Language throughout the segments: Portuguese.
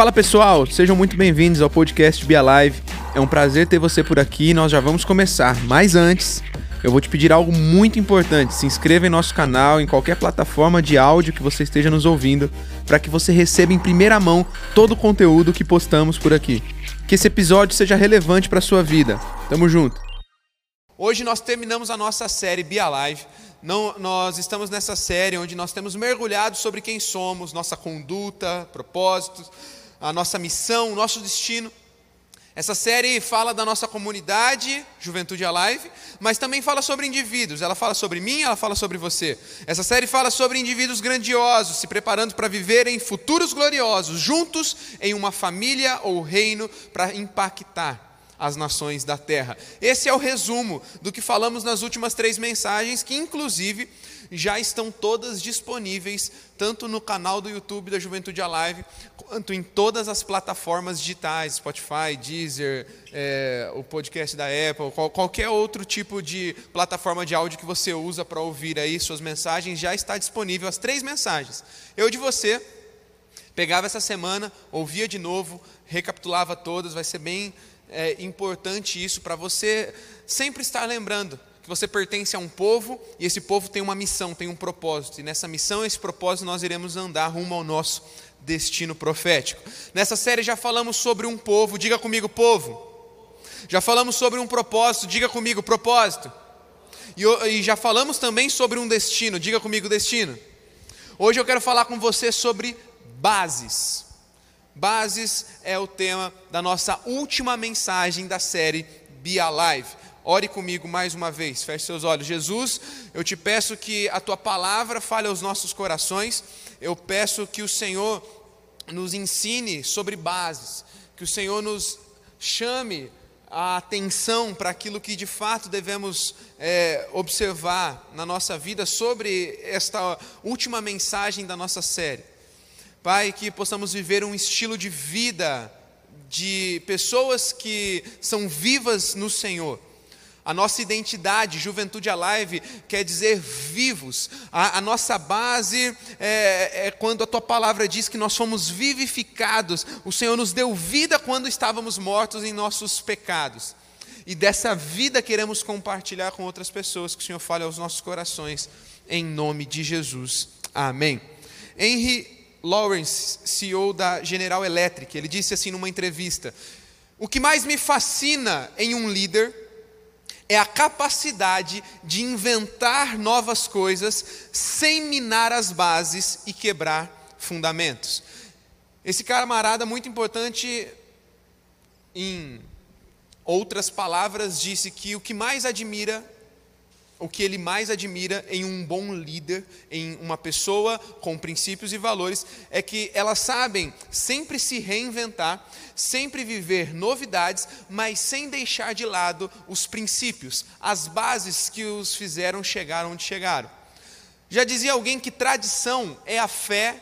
Fala pessoal, sejam muito bem-vindos ao podcast Be Alive. É um prazer ter você por aqui e nós já vamos começar. Mas antes, eu vou te pedir algo muito importante. Se inscreva em nosso canal, em qualquer plataforma de áudio que você esteja nos ouvindo, para que você receba em primeira mão todo o conteúdo que postamos por aqui. Que esse episódio seja relevante para sua vida. Tamo junto. Hoje nós terminamos a nossa série Be Alive. Não, nós estamos nessa série onde nós temos mergulhado sobre quem somos, nossa conduta, propósitos, a nossa missão, o nosso destino. Essa série fala da nossa comunidade, Juventude Alive, mas também fala sobre indivíduos. Ela fala sobre mim, ela fala sobre você. Essa série fala sobre indivíduos grandiosos, se preparando para viverem futuros gloriosos, juntos em uma família ou reino para impactar as nações da terra. Esse é o resumo do que falamos nas últimas três mensagens, que inclusive já estão todas disponíveis, tanto no canal do YouTube da Juventude Alive, quanto em todas as plataformas digitais, Spotify, Deezer, é, o podcast da Apple, qual, qualquer outro tipo de plataforma de áudio que você usa para ouvir aí suas mensagens, já está disponível as três mensagens. Eu de você, pegava essa semana, ouvia de novo, recapitulava todas, vai ser bem é importante isso para você sempre estar lembrando que você pertence a um povo e esse povo tem uma missão, tem um propósito. E nessa missão, esse propósito, nós iremos andar rumo ao nosso destino profético. Nessa série já falamos sobre um povo, diga comigo, povo. Já falamos sobre um propósito, diga comigo, propósito. E, e já falamos também sobre um destino, diga comigo, destino. Hoje eu quero falar com você sobre bases. Bases é o tema da nossa última mensagem da série Be Alive. Ore comigo mais uma vez, feche seus olhos. Jesus, eu te peço que a tua palavra fale aos nossos corações. Eu peço que o Senhor nos ensine sobre bases, que o Senhor nos chame a atenção para aquilo que de fato devemos é, observar na nossa vida sobre esta última mensagem da nossa série. Pai, que possamos viver um estilo de vida de pessoas que são vivas no Senhor. A nossa identidade, Juventude Alive, quer dizer vivos. A, a nossa base é, é, quando a tua palavra diz que nós fomos vivificados. O Senhor nos deu vida quando estávamos mortos em nossos pecados. E dessa vida queremos compartilhar com outras pessoas. Que o Senhor fale aos nossos corações, em nome de Jesus. Amém. Henry Lawrence, CEO da General Electric, ele disse assim numa entrevista: O que mais me fascina em um líder é a capacidade de inventar novas coisas sem minar as bases e quebrar fundamentos. Esse camarada muito importante, em outras palavras, disse que o que mais admira o que ele mais admira em um bom líder, em uma pessoa com princípios e valores, é que elas sabem sempre se reinventar, sempre viver novidades, mas sem deixar de lado os princípios, as bases que os fizeram chegar onde chegaram. Já dizia alguém que tradição é a fé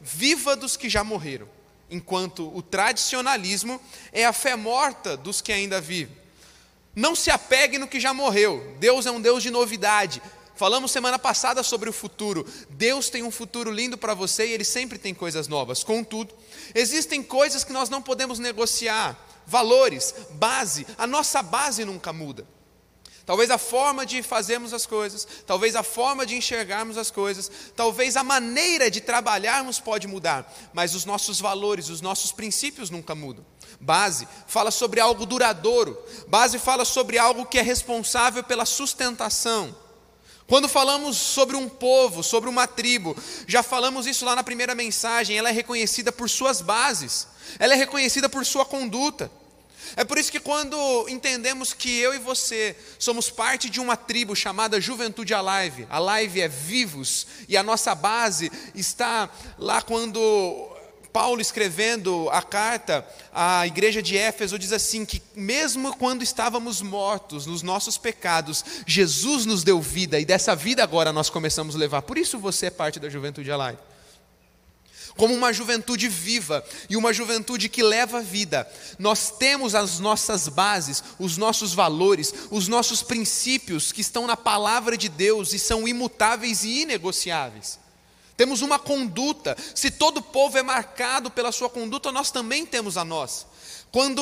viva dos que já morreram, enquanto o tradicionalismo é a fé morta dos que ainda vivem. Não se apegue no que já morreu. Deus é um Deus de novidade. Falamos semana passada sobre o futuro. Deus tem um futuro lindo para você e Ele sempre tem coisas novas. Contudo, existem coisas que nós não podemos negociar. Valores, base. A nossa base nunca muda. Talvez a forma de fazermos as coisas, talvez a forma de enxergarmos as coisas, talvez a maneira de trabalharmos pode mudar, mas os nossos valores, os nossos princípios nunca mudam. Base fala sobre algo duradouro. Base fala sobre algo que é responsável pela sustentação. Quando falamos sobre um povo, sobre uma tribo, já falamos isso lá na primeira mensagem, ela é reconhecida por suas bases, ela é reconhecida por sua conduta. É por isso que quando entendemos que eu e você somos parte de uma tribo chamada Juventude Alive, Alive é vivos, e a nossa base está lá quando Paulo escrevendo a carta à igreja de Éfeso diz assim que mesmo quando estávamos mortos nos nossos pecados, Jesus nos deu vida e dessa vida agora nós começamos a levar. Por isso você é parte da Juventude Alive. Como uma juventude viva e uma juventude que leva vida, nós temos as nossas bases, os nossos valores, os nossos princípios que estão na palavra de Deus e são imutáveis e inegociáveis. Temos uma conduta. Se todo povo é marcado pela sua conduta, nós também temos a nossa. Quando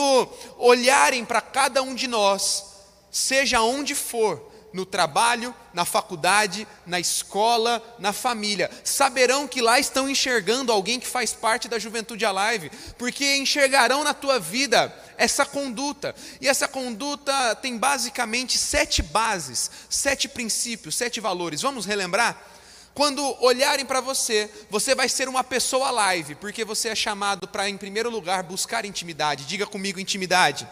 olharem para cada um de nós, seja onde for, no trabalho, na faculdade, na escola, na família, saberão que lá estão enxergando alguém que faz parte da Juventude Alive, porque enxergarão na tua vida essa conduta. E essa conduta tem basicamente sete bases, sete princípios, sete valores. Vamos relembrar? Quando olharem para você, você vai ser uma pessoa live, porque você é chamado para, em primeiro lugar, buscar intimidade. Diga comigo, intimidade.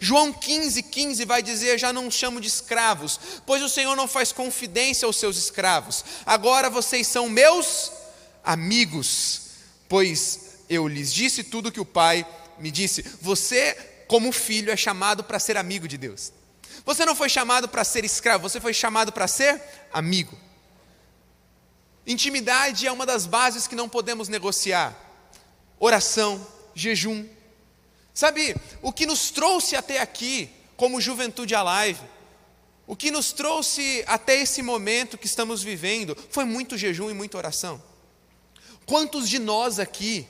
João 15, 15 vai dizer: Já não chamo de escravos, pois o Senhor não faz confidência aos seus escravos. Agora vocês são meus amigos, pois eu lhes disse tudo que o Pai me disse. Você, como filho, é chamado para ser amigo de Deus. Você não foi chamado para ser escravo, você foi chamado para ser amigo. Intimidade é uma das bases que não podemos negociar. Oração, jejum. Sabe, o que nos trouxe até aqui, como Juventude Alive, o que nos trouxe até esse momento que estamos vivendo, foi muito jejum e muita oração. Quantos de nós aqui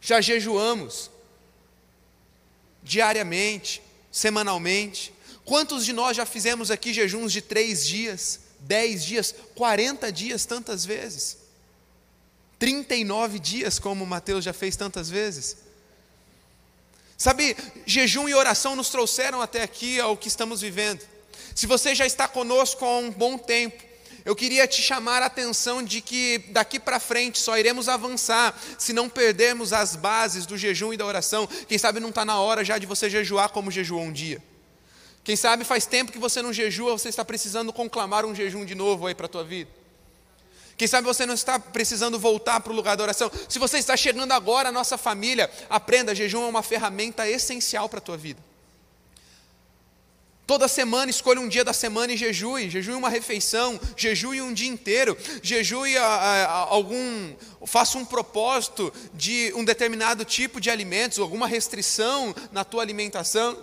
já jejuamos diariamente, semanalmente? Quantos de nós já fizemos aqui jejuns de três dias? 10 dias, 40 dias tantas vezes, 39 dias, como Mateus já fez tantas vezes. Sabe, jejum e oração nos trouxeram até aqui ao que estamos vivendo. Se você já está conosco há um bom tempo, eu queria te chamar a atenção de que daqui para frente só iremos avançar se não perdermos as bases do jejum e da oração. Quem sabe não está na hora já de você jejuar como jejuou um dia. Quem sabe faz tempo que você não jejua, você está precisando conclamar um jejum de novo aí para a tua vida. Quem sabe você não está precisando voltar para o lugar da oração. Se você está chegando agora à nossa família, aprenda, jejum é uma ferramenta essencial para a tua vida. Toda semana escolha um dia da semana e jejue, jejue uma refeição, jejue um dia inteiro, jejue a, a, a algum, faça um propósito de um determinado tipo de alimentos, alguma restrição na tua alimentação.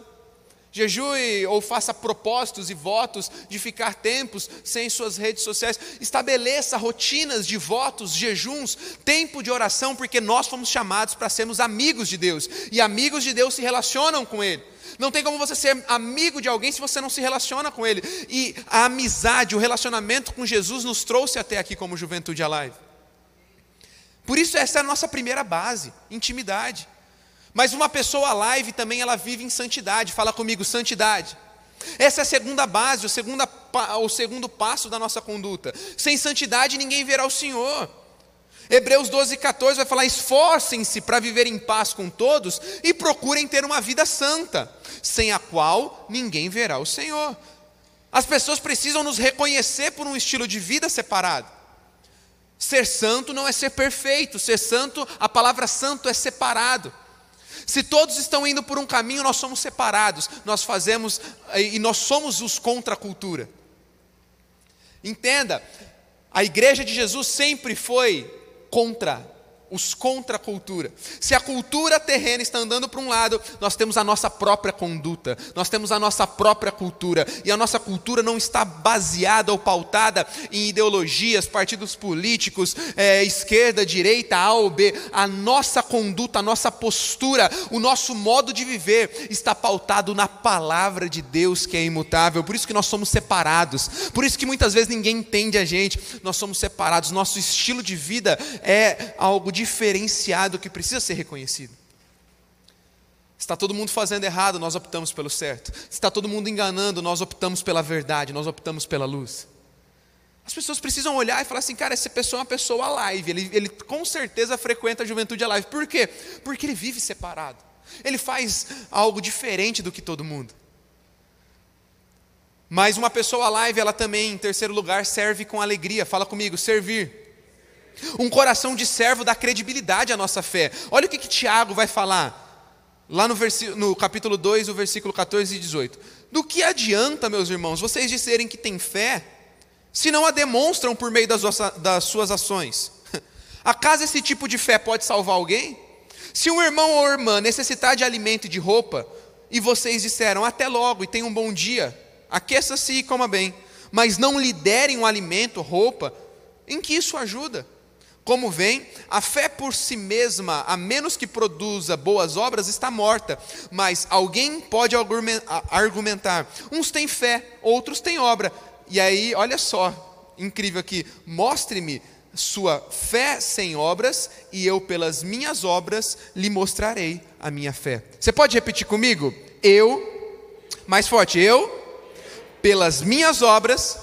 Jejue ou faça propósitos e votos de ficar tempos sem suas redes sociais. Estabeleça rotinas de votos, jejuns, tempo de oração, porque nós fomos chamados para sermos amigos de Deus. E amigos de Deus se relacionam com Ele. Não tem como você ser amigo de alguém se você não se relaciona com Ele. E a amizade, o relacionamento com Jesus nos trouxe até aqui como Juventude Alive. Por isso, essa é a nossa primeira base: intimidade. Mas uma pessoa live também ela vive em santidade. Fala comigo, santidade. Essa é a segunda base, o, segundo o segundo passo da nossa conduta. Sem santidade ninguém verá o Senhor. Hebreus 12, 14 vai falar: esforcem-se para viver em paz com todos e procurem ter uma vida santa, sem a qual ninguém verá o Senhor. As pessoas precisam nos reconhecer por um estilo de vida separado. Ser santo não é ser perfeito, ser santo, a palavra santo é separado. Se todos estão indo por um caminho, nós somos separados, nós fazemos e nós somos os contra a cultura. Entenda, a igreja de Jesus sempre foi contra os contra a cultura. Se a cultura terrena está andando para um lado, nós temos a nossa própria conduta, nós temos a nossa própria cultura, e a nossa cultura não está baseada ou pautada em ideologias, partidos políticos, é, esquerda, direita, A ou B. A nossa conduta, a nossa postura, o nosso modo de viver está pautado na palavra de Deus que é imutável. Por isso que nós somos separados, por isso que muitas vezes ninguém entende a gente, nós somos separados, nosso estilo de vida é algo diferenciado que precisa ser reconhecido. Está todo mundo fazendo errado, nós optamos pelo certo. Está todo mundo enganando, nós optamos pela verdade, nós optamos pela luz. As pessoas precisam olhar e falar assim, cara, essa pessoa é uma pessoa live, ele, ele com certeza frequenta a juventude live. Por quê? Porque ele vive separado. Ele faz algo diferente do que todo mundo. Mas uma pessoa live, ela também, em terceiro lugar, serve com alegria. Fala comigo, servir. Um coração de servo dá credibilidade à nossa fé. Olha o que, que Tiago vai falar, lá no, no capítulo 2, o versículo 14 e 18. Do que adianta, meus irmãos, vocês disserem que têm fé, se não a demonstram por meio das, das suas ações? Acaso esse tipo de fé pode salvar alguém? Se um irmão ou irmã necessitar de alimento e de roupa, e vocês disseram até logo e tenham um bom dia, aqueça-se e coma bem, mas não lhe derem um alimento, roupa, em que isso ajuda? Como vem, a fé por si mesma, a menos que produza boas obras, está morta. Mas alguém pode argumentar: uns têm fé, outros têm obra. E aí, olha só, incrível aqui: mostre-me sua fé sem obras, e eu, pelas minhas obras, lhe mostrarei a minha fé. Você pode repetir comigo? Eu, mais forte, eu, pelas minhas obras,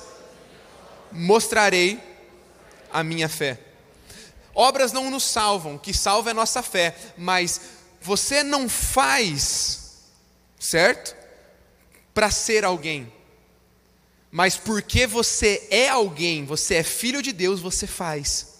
mostrarei a minha fé. Obras não nos salvam, que salva é nossa fé, mas você não faz, certo? Para ser alguém, mas porque você é alguém, você é filho de Deus, você faz.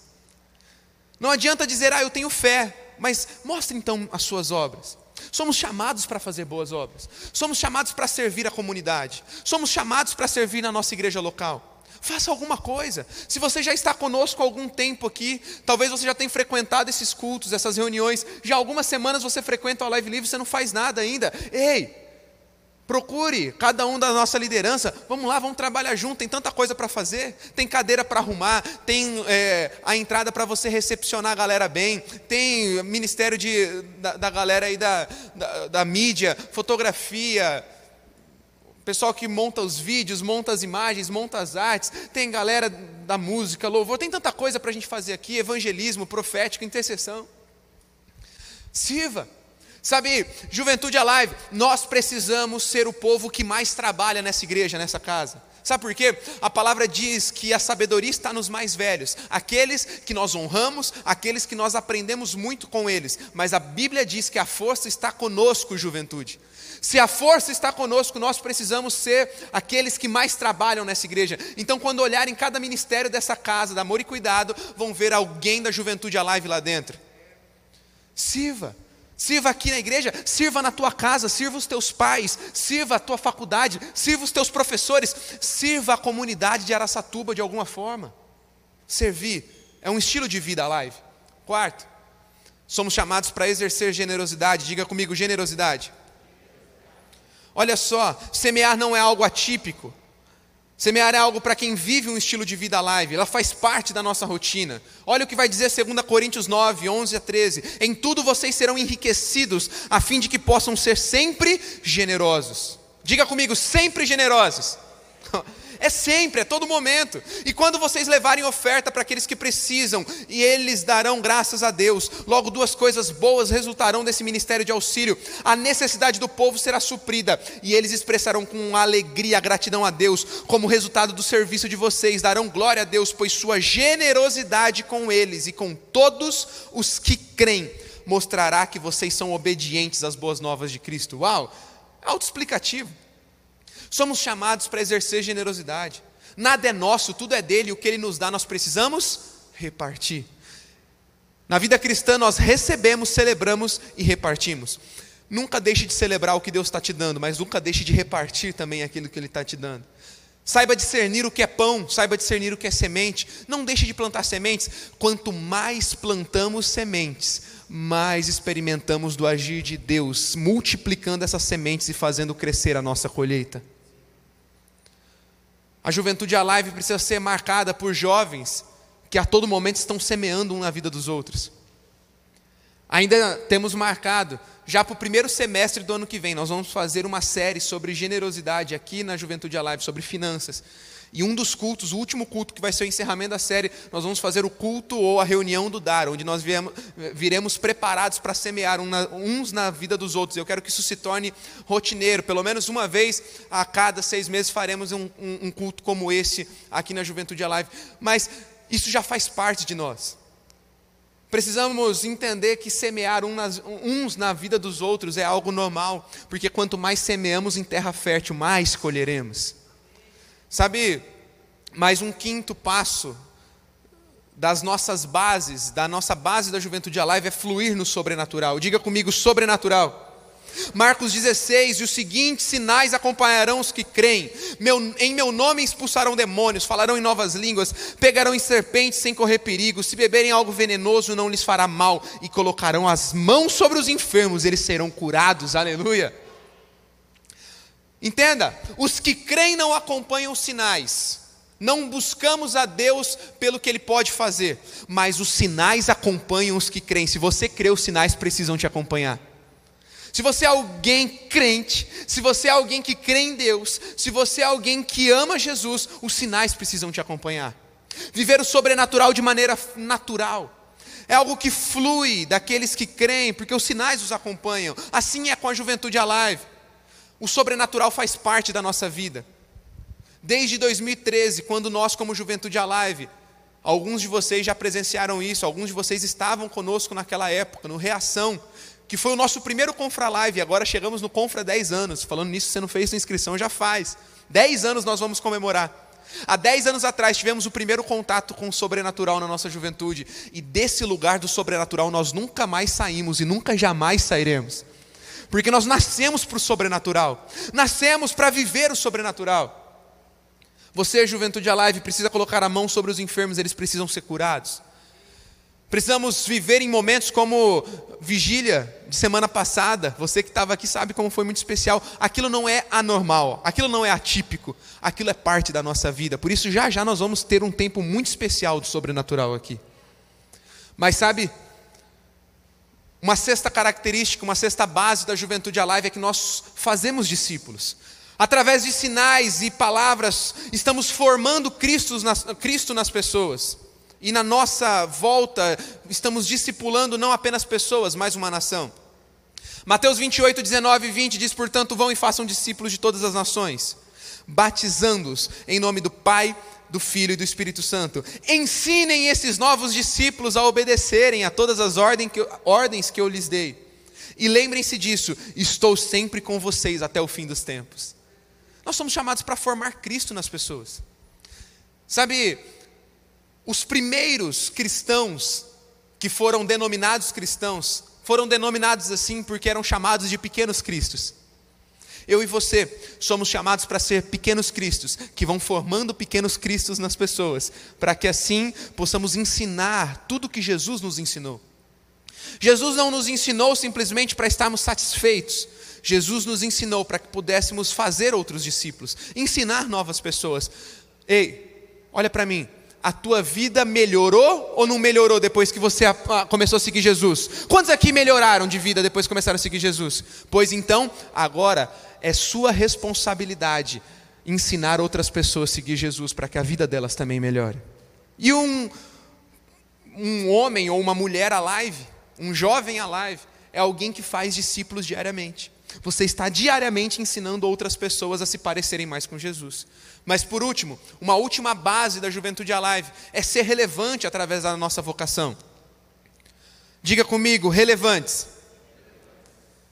Não adianta dizer, ah, eu tenho fé, mas mostre então as suas obras. Somos chamados para fazer boas obras, somos chamados para servir a comunidade, somos chamados para servir na nossa igreja local. Faça alguma coisa. Se você já está conosco há algum tempo aqui, talvez você já tenha frequentado esses cultos, essas reuniões, já algumas semanas você frequenta o Live Livre, você não faz nada ainda. Ei, procure cada um da nossa liderança, vamos lá, vamos trabalhar junto, tem tanta coisa para fazer, tem cadeira para arrumar, tem é, a entrada para você recepcionar a galera bem, tem ministério de, da, da galera aí da, da, da mídia, fotografia, pessoal que monta os vídeos, monta as imagens, monta as artes, tem galera da música, louvor, tem tanta coisa para a gente fazer aqui, evangelismo, profético, intercessão. Sirva. Sabe, Juventude Alive, nós precisamos ser o povo que mais trabalha nessa igreja, nessa casa. Sabe por quê? A palavra diz que a sabedoria está nos mais velhos, aqueles que nós honramos, aqueles que nós aprendemos muito com eles. Mas a Bíblia diz que a força está conosco, juventude. Se a força está conosco, nós precisamos ser aqueles que mais trabalham nessa igreja. Então, quando olharem cada ministério dessa casa, da amor e cuidado, vão ver alguém da juventude alive lá dentro. Sirva. Sirva aqui na igreja, sirva na tua casa, sirva os teus pais, sirva a tua faculdade, sirva os teus professores, sirva a comunidade de Araçatuba de alguma forma. Servir é um estilo de vida live. Quarto, somos chamados para exercer generosidade. Diga comigo, generosidade. Olha só, semear não é algo atípico. Semear é algo para quem vive um estilo de vida live, ela faz parte da nossa rotina. Olha o que vai dizer 2 Coríntios 9, 11 a 13: Em tudo vocês serão enriquecidos, a fim de que possam ser sempre generosos. Diga comigo, sempre generosos. É sempre, é todo momento. E quando vocês levarem oferta para aqueles que precisam, e eles darão graças a Deus, logo duas coisas boas resultarão desse ministério de auxílio. A necessidade do povo será suprida, e eles expressarão com alegria a gratidão a Deus, como resultado do serviço de vocês, darão glória a Deus, pois sua generosidade com eles e com todos os que creem mostrará que vocês são obedientes às boas novas de Cristo. Uau! Autoexplicativo. Somos chamados para exercer generosidade. Nada é nosso, tudo é dele, o que ele nos dá nós precisamos repartir. Na vida cristã nós recebemos, celebramos e repartimos. Nunca deixe de celebrar o que Deus está te dando, mas nunca deixe de repartir também aquilo que Ele está te dando. Saiba discernir o que é pão, saiba discernir o que é semente. Não deixe de plantar sementes. Quanto mais plantamos sementes, mais experimentamos do agir de Deus, multiplicando essas sementes e fazendo crescer a nossa colheita. A juventude alive precisa ser marcada por jovens que a todo momento estão semeando um na vida dos outros. Ainda temos marcado, já para o primeiro semestre do ano que vem, nós vamos fazer uma série sobre generosidade aqui na Juventude Alive, sobre finanças. E um dos cultos, o último culto que vai ser o encerramento da série, nós vamos fazer o culto ou a reunião do dar, onde nós viemos, viremos preparados para semear uns na vida dos outros. Eu quero que isso se torne rotineiro, pelo menos uma vez a cada seis meses faremos um, um, um culto como esse aqui na Juventude Alive. Mas isso já faz parte de nós. Precisamos entender que semear uns na vida dos outros é algo normal, porque quanto mais semeamos em terra fértil, mais colheremos. Sabe, mais um quinto passo das nossas bases, da nossa base da juventude alive é fluir no sobrenatural. Diga comigo, sobrenatural. Marcos 16, e os seguintes sinais acompanharão os que creem. Meu, em meu nome expulsarão demônios, falarão em novas línguas, pegarão em serpentes sem correr perigo, se beberem algo venenoso não lhes fará mal, e colocarão as mãos sobre os enfermos, eles serão curados. Aleluia. Entenda, os que creem não acompanham os sinais, Não buscamos a Deus pelo que Ele pode fazer, mas os sinais acompanham os que creem. Se você crê, os sinais precisam te acompanhar. Se você é alguém crente, se você é alguém que crê em Deus, se você é alguém que ama Jesus, os sinais precisam te acompanhar. Viver o sobrenatural de maneira natural. É algo que flui daqueles que creem, porque os sinais os acompanham. Assim é com a juventude alive. O sobrenatural faz parte da nossa vida. Desde 2013, quando nós, como Juventude Alive, alguns de vocês já presenciaram isso, alguns de vocês estavam conosco naquela época, no Reação, que foi o nosso primeiro Confra Live, agora chegamos no Confra 10 anos. Falando nisso, você não fez sua inscrição, já faz. 10 anos nós vamos comemorar. Há 10 anos atrás tivemos o primeiro contato com o sobrenatural na nossa juventude, e desse lugar do sobrenatural nós nunca mais saímos e nunca jamais sairemos. Porque nós nascemos para o sobrenatural, nascemos para viver o sobrenatural. Você, Juventude Alive, precisa colocar a mão sobre os enfermos, eles precisam ser curados. Precisamos viver em momentos como vigília de semana passada. Você que estava aqui sabe como foi muito especial. Aquilo não é anormal, aquilo não é atípico, aquilo é parte da nossa vida. Por isso, já já nós vamos ter um tempo muito especial do sobrenatural aqui. Mas sabe, uma sexta característica, uma sexta base da juventude alive é que nós fazemos discípulos. Através de sinais e palavras, estamos formando Cristo nas, Cristo nas pessoas. E na nossa volta, estamos discipulando não apenas pessoas, mas uma nação. Mateus 28, 19 e 20 diz: Portanto, vão e façam discípulos de todas as nações, batizando-os em nome do Pai, do Filho e do Espírito Santo. Ensinem esses novos discípulos a obedecerem a todas as ordens que, ordens que eu lhes dei. E lembrem-se disso: estou sempre com vocês até o fim dos tempos. Nós somos chamados para formar Cristo nas pessoas. Sabe, os primeiros cristãos que foram denominados cristãos, foram denominados assim porque eram chamados de pequenos cristos. Eu e você somos chamados para ser pequenos cristos, que vão formando pequenos cristos nas pessoas, para que assim possamos ensinar tudo que Jesus nos ensinou. Jesus não nos ensinou simplesmente para estarmos satisfeitos. Jesus nos ensinou para que pudéssemos fazer outros discípulos, ensinar novas pessoas. Ei, olha para mim, a tua vida melhorou ou não melhorou depois que você começou a seguir Jesus? Quantos aqui melhoraram de vida depois que começaram a seguir Jesus? Pois então, agora é sua responsabilidade ensinar outras pessoas a seguir Jesus para que a vida delas também melhore. E um, um homem ou uma mulher alive, um jovem alive, é alguém que faz discípulos diariamente. Você está diariamente ensinando outras pessoas a se parecerem mais com Jesus. Mas por último, uma última base da Juventude Alive é ser relevante através da nossa vocação. Diga comigo, relevantes.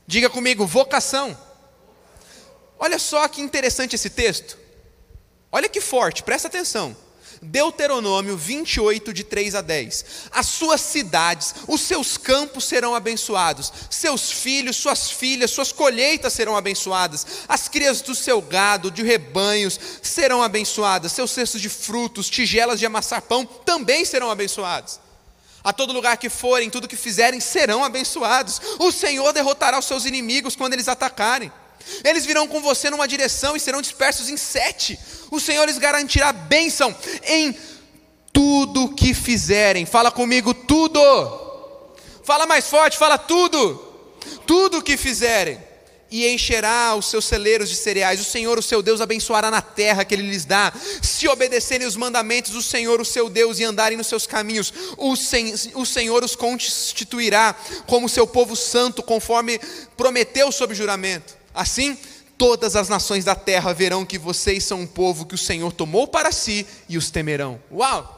Diga comigo, vocação. Olha só que interessante esse texto. Olha que forte, presta atenção. Deuteronômio 28, de 3 a 10. As suas cidades, os seus campos serão abençoados, seus filhos, suas filhas, suas colheitas serão abençoadas, as crias do seu gado, de rebanhos, serão abençoadas, seus cestos de frutos, tigelas de amassar pão também serão abençoados. A todo lugar que forem, tudo que fizerem serão abençoados. O Senhor derrotará os seus inimigos quando eles atacarem. Eles virão com você numa direção e serão dispersos em sete. O Senhor lhes garantirá bênção em tudo que fizerem. Fala comigo, tudo. Fala mais forte, fala tudo. Tudo que fizerem. E encherá os seus celeiros de cereais. O Senhor, o seu Deus, abençoará na terra que Ele lhes dá. Se obedecerem os mandamentos do Senhor, o seu Deus, e andarem nos seus caminhos, o, sen o Senhor os constituirá como seu povo santo, conforme prometeu sob juramento. Assim, todas as nações da terra verão que vocês são um povo que o Senhor tomou para si e os temerão. Uau!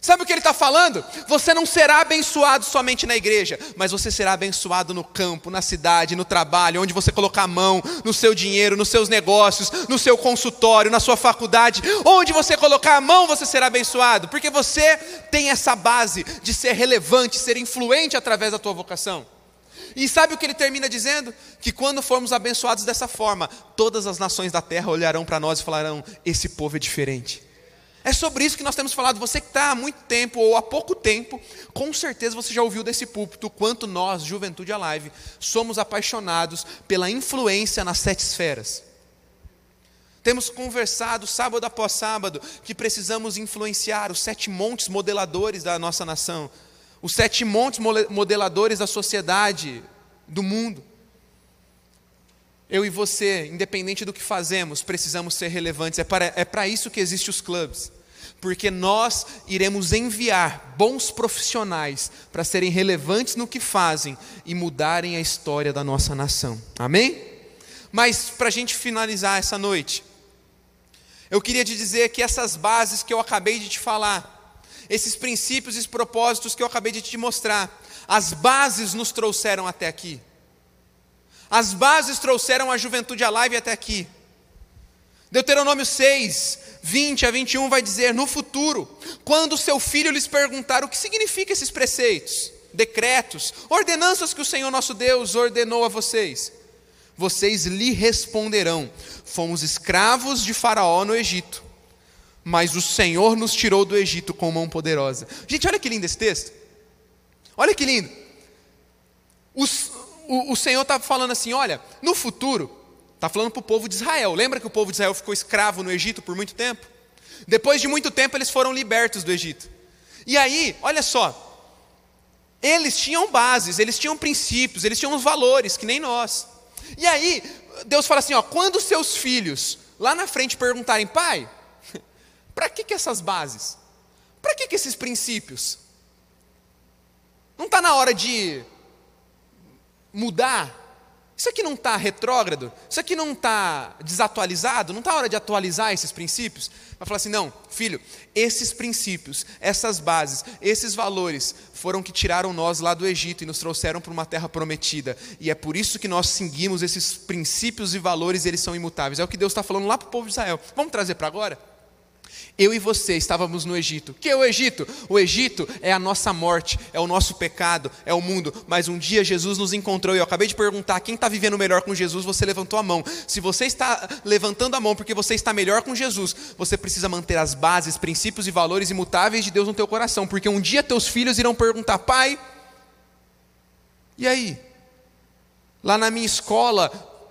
Sabe o que ele está falando? Você não será abençoado somente na igreja, mas você será abençoado no campo, na cidade, no trabalho, onde você colocar a mão, no seu dinheiro, nos seus negócios, no seu consultório, na sua faculdade, onde você colocar a mão, você será abençoado, porque você tem essa base de ser relevante, ser influente através da tua vocação. E sabe o que ele termina dizendo? Que quando formos abençoados dessa forma, todas as nações da terra olharão para nós e falarão: esse povo é diferente. É sobre isso que nós temos falado. Você que está há muito tempo ou há pouco tempo, com certeza você já ouviu desse púlpito quanto nós, Juventude Alive, somos apaixonados pela influência nas sete esferas. Temos conversado sábado após sábado que precisamos influenciar os sete montes modeladores da nossa nação, os sete montes modeladores da sociedade, do mundo. Eu e você, independente do que fazemos, precisamos ser relevantes. É para, é para isso que existem os clubes. Porque nós iremos enviar bons profissionais para serem relevantes no que fazem e mudarem a história da nossa nação. Amém? Mas para a gente finalizar essa noite, eu queria te dizer que essas bases que eu acabei de te falar, esses princípios e propósitos que eu acabei de te mostrar, as bases nos trouxeram até aqui. As bases trouxeram a juventude alive até aqui. Deuteronômio 6, 20 a 21 vai dizer: No futuro, quando seu filho lhes perguntar o que significa esses preceitos, decretos, ordenanças que o Senhor nosso Deus ordenou a vocês, vocês lhe responderão: Fomos escravos de Faraó no Egito, mas o Senhor nos tirou do Egito com mão poderosa. Gente, olha que lindo esse texto. Olha que lindo. Os, o, o Senhor está falando assim: olha, no futuro, está falando para o povo de Israel. Lembra que o povo de Israel ficou escravo no Egito por muito tempo? Depois de muito tempo, eles foram libertos do Egito. E aí, olha só, eles tinham bases, eles tinham princípios, eles tinham valores, que nem nós. E aí, Deus fala assim: ó, quando seus filhos lá na frente perguntarem, pai, para que, que essas bases? Para que, que esses princípios? Não está na hora de mudar? Isso aqui não está retrógrado? Isso aqui não está desatualizado? Não está hora de atualizar esses princípios? Vai falar assim: não, filho, esses princípios, essas bases, esses valores foram que tiraram nós lá do Egito e nos trouxeram para uma terra prometida. E é por isso que nós seguimos esses princípios e valores, eles são imutáveis. É o que Deus está falando lá para o povo de Israel. Vamos trazer para agora? Eu e você estávamos no Egito. Que é o Egito? O Egito é a nossa morte, é o nosso pecado, é o mundo. Mas um dia Jesus nos encontrou e eu acabei de perguntar: quem está vivendo melhor com Jesus? Você levantou a mão. Se você está levantando a mão porque você está melhor com Jesus, você precisa manter as bases, princípios e valores imutáveis de Deus no teu coração, porque um dia teus filhos irão perguntar: pai, e aí? Lá na minha escola,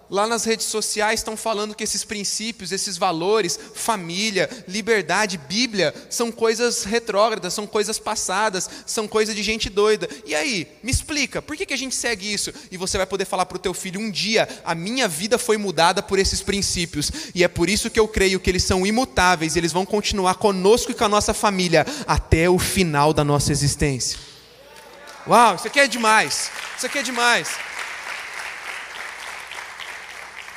lá nas redes sociais estão falando que esses princípios, esses valores, família, liberdade, Bíblia, são coisas retrógradas, são coisas passadas, são coisas de gente doida. E aí, me explica, por que, que a gente segue isso? E você vai poder falar para o teu filho, um dia a minha vida foi mudada por esses princípios, e é por isso que eu creio que eles são imutáveis, eles vão continuar conosco e com a nossa família até o final da nossa existência. Uau, isso aqui é demais, isso aqui é demais.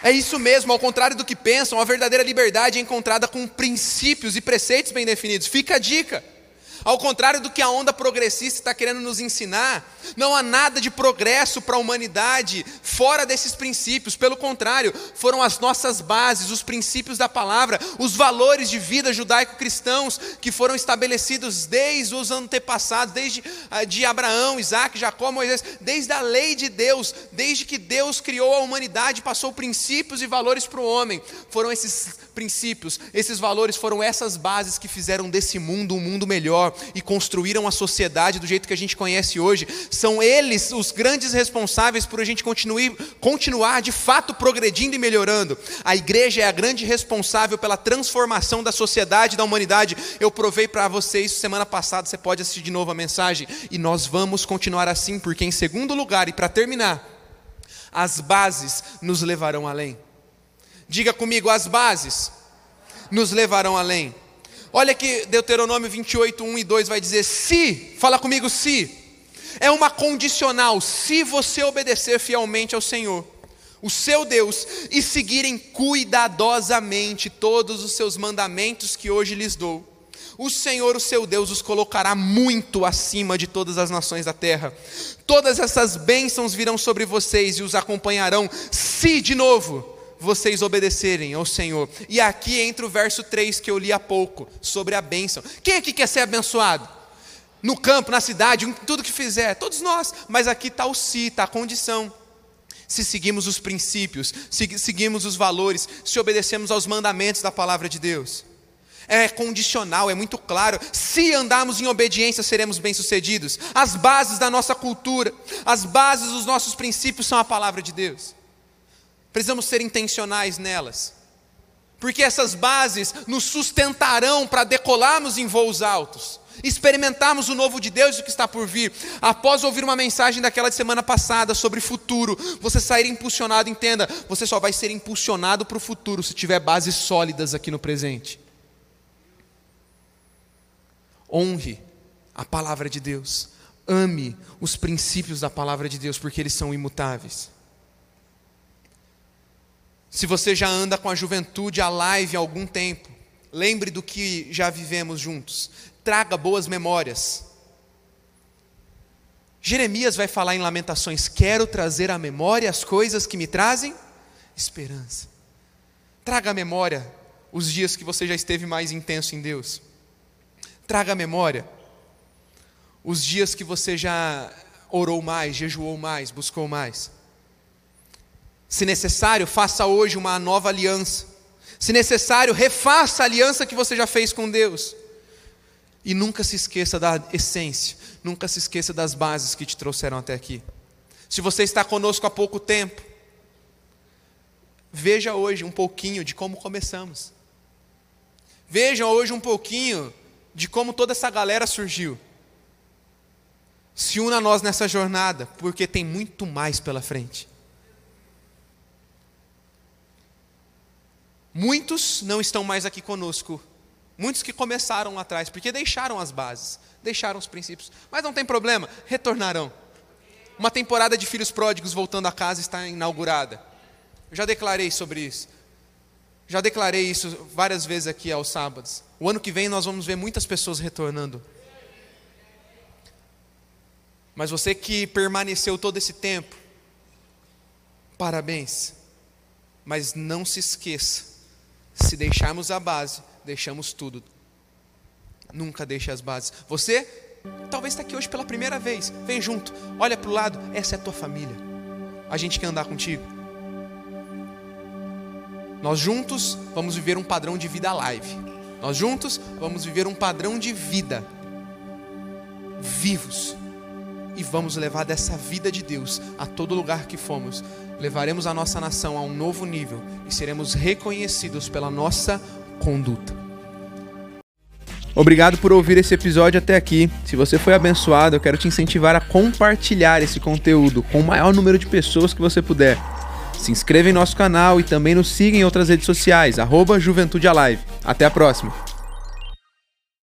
É isso mesmo, ao contrário do que pensam, a verdadeira liberdade é encontrada com princípios e preceitos bem definidos. Fica a dica. Ao contrário do que a onda progressista está querendo nos ensinar, não há nada de progresso para a humanidade fora desses princípios. Pelo contrário, foram as nossas bases, os princípios da palavra, os valores de vida judaico-cristãos que foram estabelecidos desde os antepassados, desde ah, de Abraão, Isaac, Jacó, Moisés, desde a lei de Deus, desde que Deus criou a humanidade, passou princípios e valores para o homem. Foram esses princípios, esses valores, foram essas bases que fizeram desse mundo um mundo melhor e construíram a sociedade do jeito que a gente conhece hoje, são eles os grandes responsáveis por a gente continuar, continuar de fato progredindo e melhorando. A igreja é a grande responsável pela transformação da sociedade, da humanidade. Eu provei para vocês semana passada, você pode assistir de novo a mensagem, e nós vamos continuar assim, porque em segundo lugar, e para terminar, as bases nos levarão além. Diga comigo, as bases nos levarão além. Olha que Deuteronômio 28, 1 e 2 vai dizer: se, fala comigo, se, é uma condicional, se você obedecer fielmente ao Senhor, o seu Deus, e seguirem cuidadosamente todos os seus mandamentos que hoje lhes dou, o Senhor, o seu Deus, os colocará muito acima de todas as nações da terra. Todas essas bênçãos virão sobre vocês e os acompanharão, se de novo vocês obedecerem ao Senhor. E aqui entra o verso 3 que eu li há pouco, sobre a bênção. Quem aqui quer ser abençoado? No campo, na cidade, em tudo que fizer, todos nós. Mas aqui está o si, está a condição. Se seguimos os princípios, se seguimos os valores, se obedecemos aos mandamentos da palavra de Deus. É condicional, é muito claro. Se andarmos em obediência, seremos bem-sucedidos. As bases da nossa cultura, as bases dos nossos princípios são a palavra de Deus. Precisamos ser intencionais nelas. porque essas bases nos sustentarão para decolarmos em voos altos, experimentarmos o novo de Deus e o que está por vir. Após ouvir uma mensagem daquela semana passada sobre futuro, você sair impulsionado, entenda, você só vai ser impulsionado para o futuro se tiver bases sólidas aqui no presente. Honre a palavra de Deus, ame os princípios da palavra de Deus, porque eles são imutáveis. Se você já anda com a juventude live há algum tempo, lembre do que já vivemos juntos. Traga boas memórias. Jeremias vai falar em Lamentações: Quero trazer à memória as coisas que me trazem esperança. Traga à memória os dias que você já esteve mais intenso em Deus. Traga à memória os dias que você já orou mais, jejuou mais, buscou mais. Se necessário, faça hoje uma nova aliança. Se necessário, refaça a aliança que você já fez com Deus. E nunca se esqueça da essência, nunca se esqueça das bases que te trouxeram até aqui. Se você está conosco há pouco tempo, veja hoje um pouquinho de como começamos. Veja hoje um pouquinho de como toda essa galera surgiu. Se una a nós nessa jornada, porque tem muito mais pela frente. Muitos não estão mais aqui conosco. Muitos que começaram lá atrás, porque deixaram as bases, deixaram os princípios. Mas não tem problema, retornarão. Uma temporada de filhos pródigos voltando a casa está inaugurada. Eu já declarei sobre isso. Já declarei isso várias vezes aqui aos sábados. O ano que vem nós vamos ver muitas pessoas retornando. Mas você que permaneceu todo esse tempo, parabéns. Mas não se esqueça se deixarmos a base, deixamos tudo. Nunca deixe as bases. Você talvez está aqui hoje pela primeira vez. Vem junto, olha para o lado. Essa é a tua família. A gente quer andar contigo. Nós juntos vamos viver um padrão de vida live. Nós juntos vamos viver um padrão de vida vivos e vamos levar dessa vida de Deus a todo lugar que fomos. Levaremos a nossa nação a um novo nível e seremos reconhecidos pela nossa conduta. Obrigado por ouvir esse episódio até aqui. Se você foi abençoado, eu quero te incentivar a compartilhar esse conteúdo com o maior número de pessoas que você puder. Se inscreva em nosso canal e também nos siga em outras redes sociais, arroba Juventude Alive. Até a próxima!